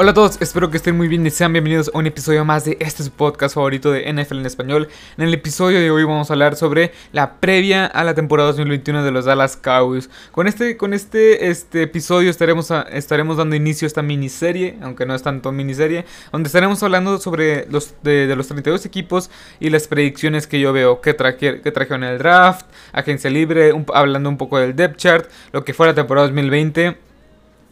Hola a todos, espero que estén muy bien y sean bienvenidos a un episodio más de este podcast favorito de NFL en español. En el episodio de hoy vamos a hablar sobre la previa a la temporada 2021 de los Dallas Cowboys. Con este, con este, este episodio estaremos, estaremos dando inicio a esta miniserie, aunque no es tanto miniserie, donde estaremos hablando sobre los de, los 32 equipos y las predicciones que yo veo, que, traje, que trajeron el draft, agencia libre, hablando un poco del depth chart, lo que fue la temporada 2020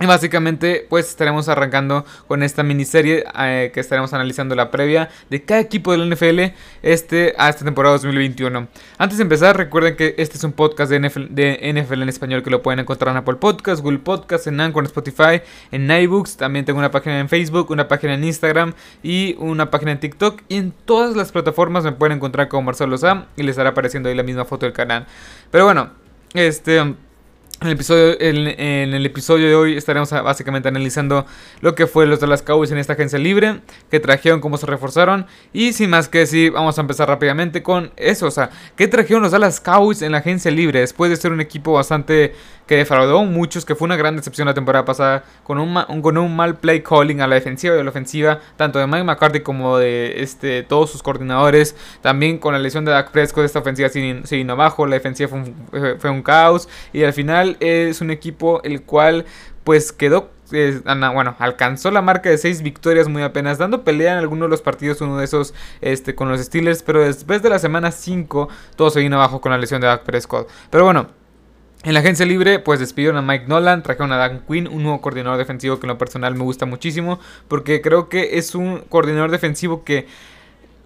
y básicamente pues estaremos arrancando con esta miniserie eh, que estaremos analizando la previa de cada equipo del NFL este, a esta temporada 2021. Antes de empezar recuerden que este es un podcast de NFL, en español que lo pueden encontrar en Apple Podcasts, Google Podcasts, en Anchor, en Spotify, en iBooks. También tengo una página en Facebook, una página en Instagram y una página en TikTok. Y en todas las plataformas me pueden encontrar como Marcelo Sam y les estará apareciendo ahí la misma foto del canal. Pero bueno, este... En el, episodio, en, el episodio de hoy estaremos básicamente analizando lo que fue los de las Cowboys en esta agencia libre, qué trajeron, cómo se reforzaron y sin más que decir, vamos a empezar rápidamente con eso, o sea, qué trajeron los Dallas Cowboys en la agencia libre después de ser un equipo bastante que defraudó muchos, que fue una gran decepción la temporada pasada, con un, con un mal play calling a la defensiva y a la ofensiva, tanto de Mike McCarthy como de este, todos sus coordinadores, también con la lesión de Dak Prescott, esta ofensiva se vino abajo, la defensiva fue un, caos y al final es un equipo el cual pues quedó bueno, alcanzó la marca de 6 victorias muy apenas, dando pelea en algunos de los partidos, uno de esos este, con los Steelers, pero después de la semana 5 todo se vino abajo con la lesión de Dak Prescott. Pero bueno, en la agencia libre, pues despidieron a Mike Nolan, trajeron a Dan Quinn, un nuevo coordinador defensivo que en lo personal me gusta muchísimo, porque creo que es un coordinador defensivo que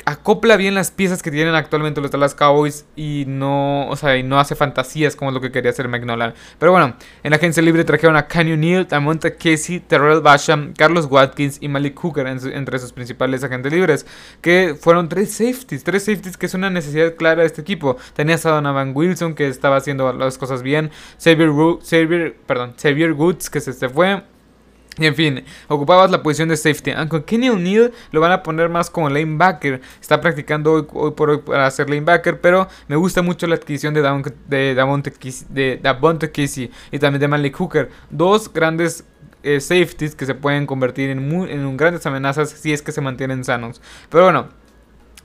acopla bien las piezas que tienen actualmente los Dallas Cowboys y no, o sea, y no hace fantasías como lo que quería hacer McNolan. Pero bueno, en la agencia libre trajeron a Canyon Neal, Tamonta Casey, Terrell Basham, Carlos Watkins y Malik Hooker entre sus principales agentes libres, que fueron tres safeties, tres safeties que es una necesidad clara de este equipo. Tenías a Donovan Wilson que estaba haciendo las cosas bien, Xavier, Xavier, perdón, Xavier Woods que se fue, y en fin, ocupabas la posición de safety. Aunque Kenny O'Neill lo van a poner más como lanebacker. Está practicando hoy, por hoy para ser lanebacker. Pero me gusta mucho la adquisición de Davonte, de Casey y también de Malik Hooker. Dos grandes eh, safeties que se pueden convertir en, en grandes amenazas si es que se mantienen sanos. Pero bueno,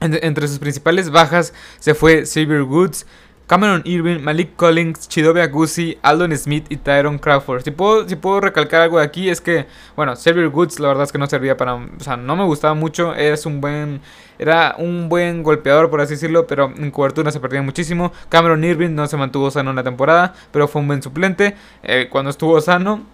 entre sus principales bajas se fue Xavier Woods. Cameron Irving, Malik Collins, Chidobe Agusi, Aldon Smith y Tyron Crawford. Si puedo, si puedo recalcar algo de aquí es que, bueno, Xavier Woods la verdad es que no servía para, o sea, no me gustaba mucho, es un buen, era un buen golpeador por así decirlo, pero en cobertura se perdía muchísimo. Cameron Irving no se mantuvo sano en la temporada, pero fue un buen suplente. Eh, cuando estuvo sano,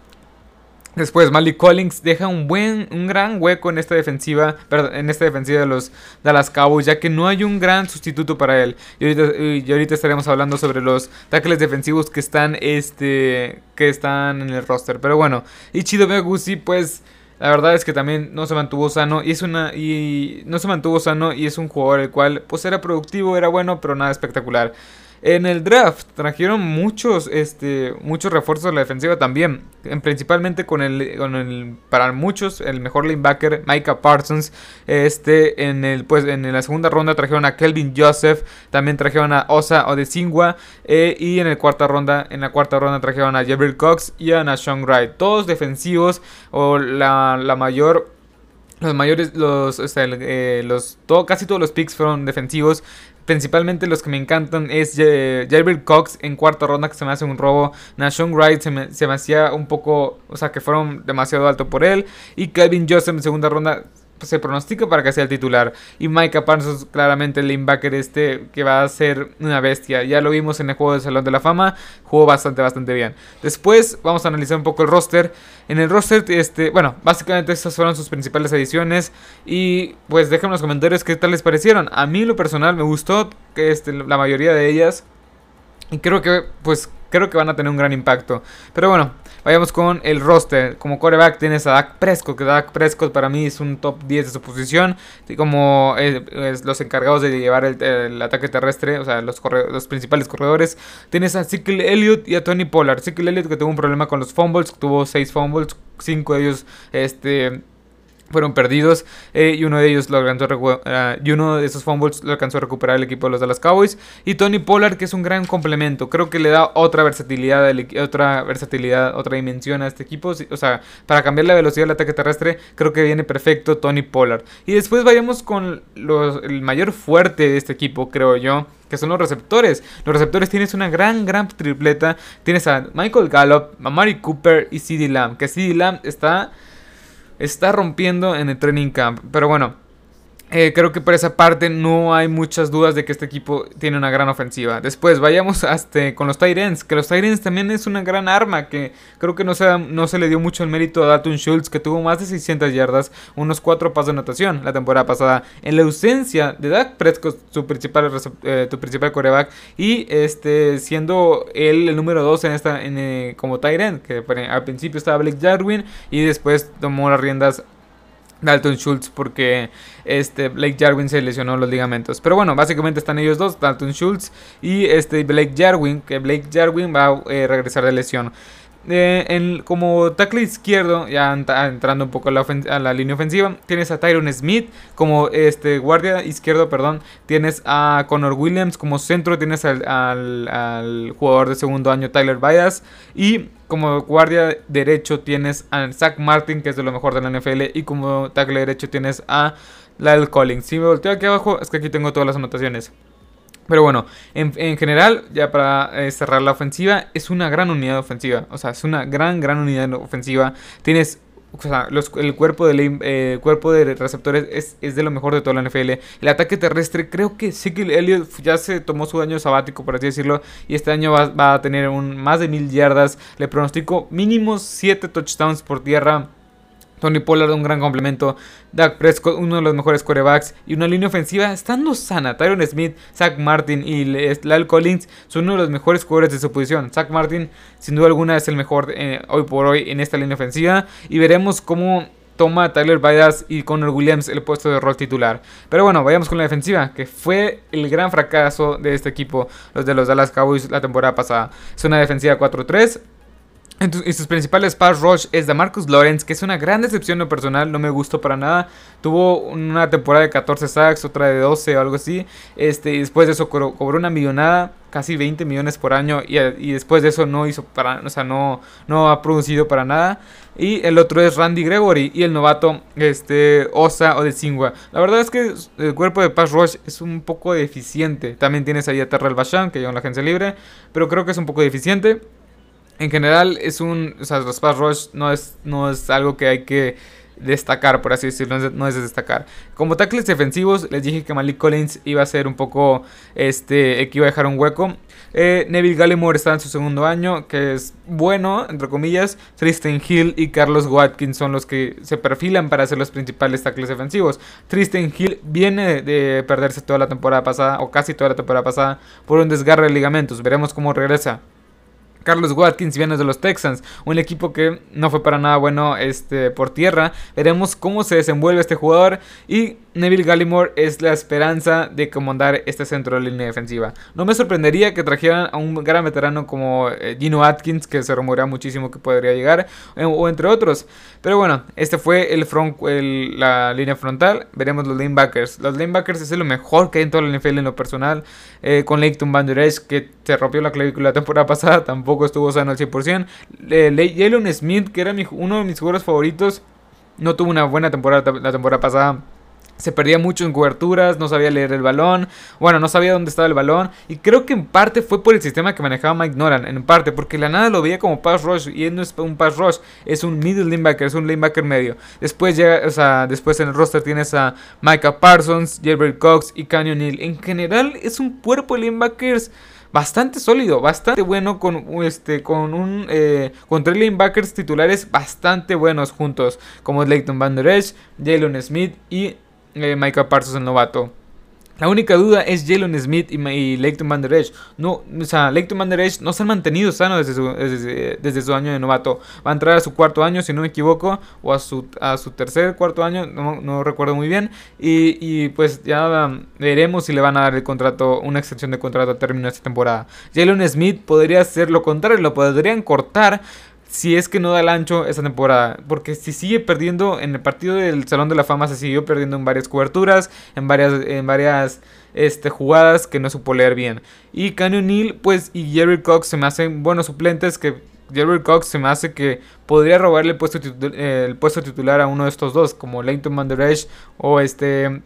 Después Malik Collins deja un buen, un gran hueco en esta defensiva, en esta defensiva de los Dallas Cowboys, ya que no hay un gran sustituto para él. Y ahorita, ahorita estaremos hablando sobre los tackles defensivos que están, este, que están en el roster. Pero bueno, y Chido Gusi, pues la verdad es que también no se mantuvo sano y es una y no se mantuvo sano y es un jugador el cual pues era productivo, era bueno, pero nada espectacular. En el draft trajeron muchos, este, muchos refuerzos de la defensiva también. Principalmente con el, con el, para muchos, el mejor linebacker, Micah Parsons. Este, en el, pues, en la segunda ronda trajeron a Kelvin Joseph. También trajeron a Osa Odesingua. Eh, y en, el cuarta ronda, en la cuarta ronda trajeron a Jabril Cox y a Nashon Wright. Todos defensivos o la, la mayor los mayores, los, eh, los todo, casi todos los picks fueron defensivos. Principalmente los que me encantan es Jabril Cox en cuarta ronda que se me hace un robo. Nashon Wright se me, se me hacía un poco, o sea que fueron demasiado alto por él. Y Kevin Joseph en segunda ronda se pronostica para que sea el titular. Y Micah Parsons, claramente el linebacker este que va a ser una bestia. Ya lo vimos en el juego del Salón de la Fama. Jugó bastante, bastante bien. Después vamos a analizar un poco el roster. En el roster, este, bueno, básicamente estas fueron sus principales ediciones. Y pues déjenme en los comentarios qué tal les parecieron. A mí, lo personal, me gustó que este, la mayoría de ellas. Y creo que, pues, creo que van a tener un gran impacto. Pero bueno, vayamos con el roster. Como coreback tienes a Dak Prescott, que Dak Prescott para mí es un top 10 de su posición. Como los encargados de llevar el, ataque terrestre, o sea, los, los principales corredores. Tienes a Ezekiel Elliott y a Tony Pollard. Ezekiel Elliott que tuvo un problema con los fumbles, tuvo 6 fumbles, 5 de ellos este fueron perdidos eh, y uno de ellos lo alcanzó uh, y uno de esos fumbles lo alcanzó a recuperar el equipo de los Dallas Cowboys y Tony Pollard que es un gran complemento creo que le da otra versatilidad otra versatilidad otra dimensión a este equipo o sea para cambiar la velocidad del ataque terrestre creo que viene perfecto Tony Pollard y después vayamos con el mayor fuerte de este equipo creo yo que son los receptores. Los receptores tienes una gran, gran tripleta. Tienes a Michael Gallup, a Mari Cooper y CD Lamb. Que CD Lamb está está rompiendo en el training camp. Pero bueno, eh, creo que por esa parte no hay muchas dudas de que este equipo tiene una gran ofensiva. Después vayamos hasta con los Tyrants, que los Tyrants también es una gran arma, que creo que no se, no se le dio mucho el mérito a Dalton Schultz, que tuvo más de 600 yardas, unos 4 pasos de anotación la temporada pasada. En la ausencia de Dak Prescott, su principal, eh, tu principal coreback, y este, siendo él el número 2 en esta, en, eh, como Tyrant, que al principio estaba Blake Jarwin y después tomó las riendas Dalton Schultz porque este Blake Jarwin se lesionó los ligamentos. Pero bueno, básicamente están ellos dos, Dalton Schultz y este Blake Jarwin, que Blake Jarwin va a eh, regresar de lesión. Eh, como tackle izquierdo, ya entrando un poco a la, línea ofensiva, tienes a Tyron Smith como este guardia izquierdo, perdón. Tienes a Connor Williams como centro, tienes al, jugador de segundo año Tyler Bias y como guardia derecho tienes a Zach Martin, que es de lo mejor de la NFL, y como tackle derecho tienes a Lyle Collins. Si me volteo aquí abajo, es que aquí tengo todas las anotaciones. Pero bueno, en, general, ya para eh, cerrar la ofensiva, es una gran unidad ofensiva. O sea, es una gran, gran unidad ofensiva. Tienes o sea, el cuerpo de, eh, cuerpo de receptores es, de lo mejor de toda la NFL. El ataque terrestre, creo que sí que Elliott ya se tomó su año sabático, por así decirlo. Y este año va, a tener un, más de mil yardas. Le pronostico mínimo 7 touchdowns por tierra. Tony Pollard, un gran complemento. Doug Prescott, uno de los mejores quarterbacks. Y una línea ofensiva estando sana. Tyron Smith, Zach Martin y Lyle Collins son uno de los mejores jugadores de su posición. Zach Martin, sin duda alguna, es el mejor eh, hoy por hoy en esta línea ofensiva. Y veremos cómo toma Tyler Bidas y Connor Williams el puesto de rol titular. Pero bueno, vayamos con la defensiva, que fue el gran fracaso de este equipo, los de los Dallas Cowboys la temporada pasada. Es una defensiva 4-3 y sus principales pass rush es de Marcus Lawrence, que es una gran decepción no personal, no me gustó para nada. Tuvo una temporada de 14 sacks, otra de 12 o algo así. Este, y después de eso cobró, una millonada, casi 20 millones por año. Y, después de eso no hizo para, o sea, no, no ha producido para nada. Y el otro es Randy Gregory y el novato este, Osa o de Singua. La verdad es que el cuerpo de pass rush es un poco deficiente. También tienes ahí a Terrell Bashan, que lleva en la agencia libre, pero creo que es un poco deficiente en general es un, o sea, los pass rush no es, no es algo que hay que destacar, por así decirlo, no es, de destacar. Como tackles defensivos, les dije que Malik Collins iba a ser un poco, este, que iba a dejar un hueco. Eh, Neville Gallimore está en su segundo año, que es bueno, entre comillas. Tristan Hill y Carlos Watkins son los que se perfilan para ser los principales tackles defensivos. Tristan Hill viene de perderse toda la temporada pasada, o casi toda la temporada pasada, por un desgarre de ligamentos. Veremos cómo regresa. Carlos Watkins viene de los Texans, un equipo que no fue para nada bueno este, por tierra. Veremos cómo se desenvuelve este jugador y Neville Gallimore es la esperanza de comandar este centro de línea defensiva. No me sorprendería que trajeran a un gran veterano como eh, Gino Atkins, que se rumorea muchísimo que podría llegar, eh, o entre otros. Pero bueno, este fue el front, la línea frontal. Veremos los linebackers. Los linebackers es lo mejor que hay en toda la NFL en lo personal. Eh, con Leighton Van Der Esch, que se rompió la clavícula la temporada pasada, tampoco estuvo sano al 100%. Eh, Jalen Smith, que era uno de mis jugadores favoritos, no tuvo una buena temporada la temporada pasada se perdía mucho en coberturas, no sabía leer el balón, bueno, no sabía dónde estaba el balón, y creo que en parte fue por el sistema que manejaba Mike Nolan, en parte, porque la nada lo veía como pass rush, y él no es un pass rush, es un middle linebacker, es un linebacker medio. Después llega, o sea, después en el roster tienes a Micah Parsons, Gilbert Cox y Canyon Hill. En general es un cuerpo de linebackers bastante sólido, bastante bueno con este con un eh, con tres linebackers titulares bastante buenos juntos, como Leighton Van Der Esch, Jalen Smith y eh, Michael Parsons el novato. La única duda es Jalen Smith y, y Leighton Van Der No, o sea, Leighton Van Der no se han mantenido sanos desde su, desde, su, año de novato. Va a entrar a su cuarto año, si no me equivoco, o a su, a su tercer, cuarto año, no, no recuerdo muy bien. Y, y, pues ya veremos si le van a dar el contrato, una extensión de contrato a término de esta temporada. Jalen Smith podría ser lo contrario, lo podrían cortar si es que no da el ancho esta temporada. Porque si sigue perdiendo en el partido del Salón de la Fama, se siguió perdiendo en varias coberturas, en varias, en varias este, jugadas que no supo leer bien. Y Canyon Neal, pues, y Jerry Cox se me hacen buenos suplentes que Jerry Cox se me hace que podría robarle el puesto, el puesto titular a uno de estos dos, como Leighton Manderesh o este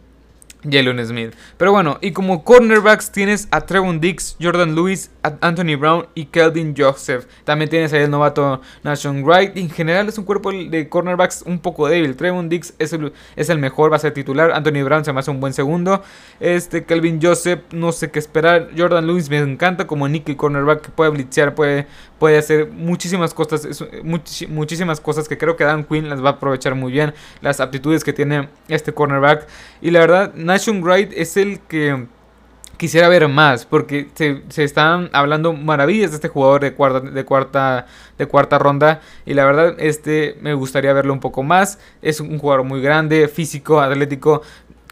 Jalen Smith. Pero bueno, y como cornerbacks tienes a Trevon Dix, Jordan Lewis, Anthony Brown y Kelvin Joseph. También tienes ahí el novato Nation Wright. En general es un cuerpo de cornerbacks un poco débil. Trevon Dix es el, mejor, va a ser titular. Anthony Brown se me hace un buen segundo. Este Kelvin Joseph, no sé qué esperar. Jordan Lewis me encanta como nickel cornerback que puede blitzear, puede, puede hacer muchísimas cosas, muchísimas cosas que creo que Dan Quinn las va a aprovechar muy bien. Las aptitudes que tiene este cornerback. Y la verdad, Nation Wright es el que quisiera ver más porque se, están hablando maravillas de este jugador de cuarta, de cuarta de cuarta ronda y la verdad este me gustaría verlo un poco más es un jugador muy grande físico atlético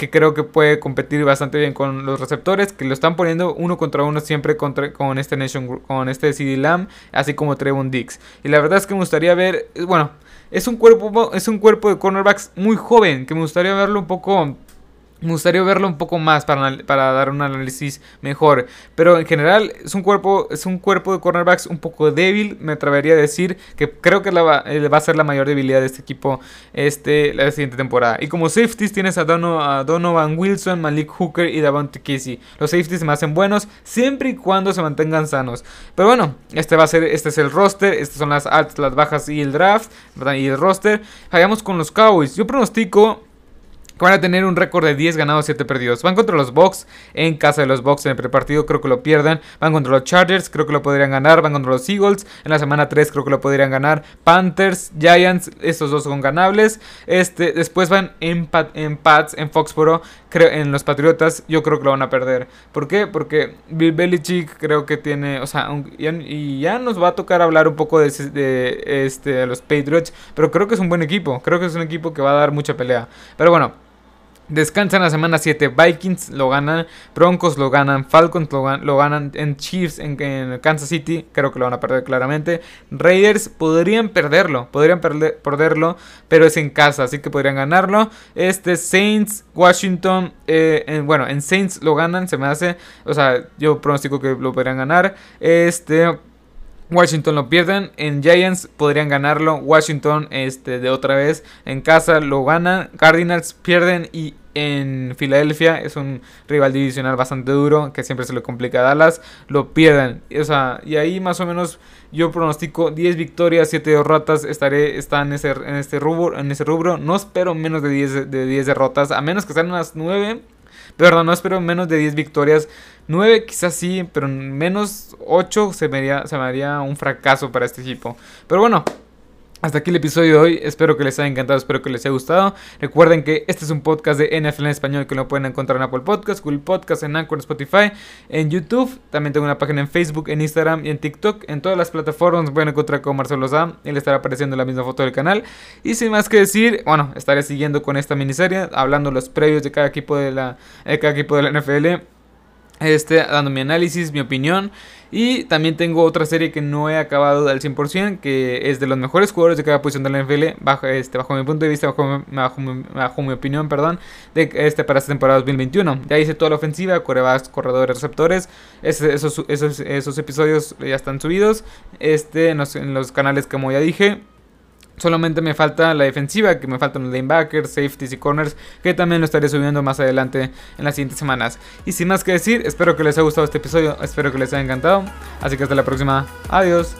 que creo que puede competir bastante bien con los receptores que lo están poniendo uno contra uno siempre contra, con este Nation con este CD Lamb así como Trevon Dix y la verdad es que me gustaría ver bueno es un cuerpo es un cuerpo de cornerbacks muy joven que me gustaría verlo un poco me gustaría verlo un poco más para, para, dar un análisis mejor. Pero en general es un cuerpo, es un cuerpo de cornerbacks un poco débil. Me atrevería a decir que creo que la eh, va, a ser la mayor debilidad de este equipo este, la siguiente temporada. Y como safeties tienes a, Donovan Wilson, Malik Hooker y Davante Casey. Los safeties se me hacen buenos siempre y cuando se mantengan sanos. Pero bueno, este va a ser, este es el roster. Estas son las altas, las bajas y el draft. Y el roster. Vayamos con los Cowboys. Yo pronostico van a tener un récord de 10 ganados, 7 perdidos. Van contra los Bucks en casa de los Bucks en el prepartido, creo que lo pierden. Van contra los Chargers, creo que lo podrían ganar. Van contra los Eagles en la semana 3, creo que lo podrían ganar. Panthers, Giants, estos dos son ganables. Este, después van en, en Pats, en Foxboro, creo, en los Patriotas, yo creo que lo van a perder. ¿Por qué? Porque Bill Belichick creo que tiene, o sea, y ya nos va a tocar hablar un poco de, de este, los Patriots, pero creo que es un buen equipo. Creo que es un equipo que va a dar mucha pelea. Pero bueno. Descansan la semana 7. Vikings lo ganan. Broncos lo ganan. Falcons lo, ganan. En Chiefs, en, Kansas City. Creo que lo van a perder claramente. Raiders podrían perderlo. Podrían perderlo. Pero es en casa. Así que podrían ganarlo. Este Saints, Washington. Eh, bueno, en Saints lo ganan. Se me hace. O sea, yo pronostico que lo podrían ganar. Este. Washington lo pierden. En Giants podrían ganarlo. Washington este, de otra vez en casa lo ganan. Cardinals pierden y en Filadelfia es un rival divisional bastante duro que siempre se le complica a Dallas. Lo pierden. O sea, y ahí más o menos yo pronostico 10 victorias, 7 derrotas. Estaré está en, ese, en, este rubro, en ese rubro. No espero menos de 10, de 10 derrotas. A menos que sean unas 9. Perdón, no espero menos de 10 victorias. 9 quizás sí, pero menos 8 se me, se me haría un fracaso para este equipo. Pero bueno, hasta aquí el episodio de hoy, espero que les haya encantado, espero que les haya gustado. Recuerden que este es un podcast de NFL en español que lo pueden encontrar en Apple Podcasts, Google Podcasts, en Anchor, en Spotify, en YouTube. También tengo una página en Facebook, en Instagram y en TikTok. En todas las plataformas pueden encontrar con Marcelo Sam. Él estará apareciendo la misma foto del canal. Y sin más que decir, bueno, estaré siguiendo con esta miniserie, hablando los previos de cada equipo de la, de cada equipo de la NFL este, dando mi análisis, mi opinión. Y también tengo otra serie que no he acabado al 100%, que es de los mejores jugadores de cada posición de la NFL, bajo, este, bajo mi punto de vista, bajo, bajo, mi opinión, perdón, de este, para esta temporada 2021. Ya hice toda la ofensiva, corebacks, corredores, receptores. esos, esos, esos, episodios ya están subidos este, en, los, en los canales como ya dije. Solamente me falta la defensiva, que me faltan los linebackers, safeties y corners, que también lo estaré subiendo más adelante en las siguientes semanas. Y sin más que decir, espero que les haya gustado este episodio, espero que les haya encantado. Así que hasta la próxima. Adiós.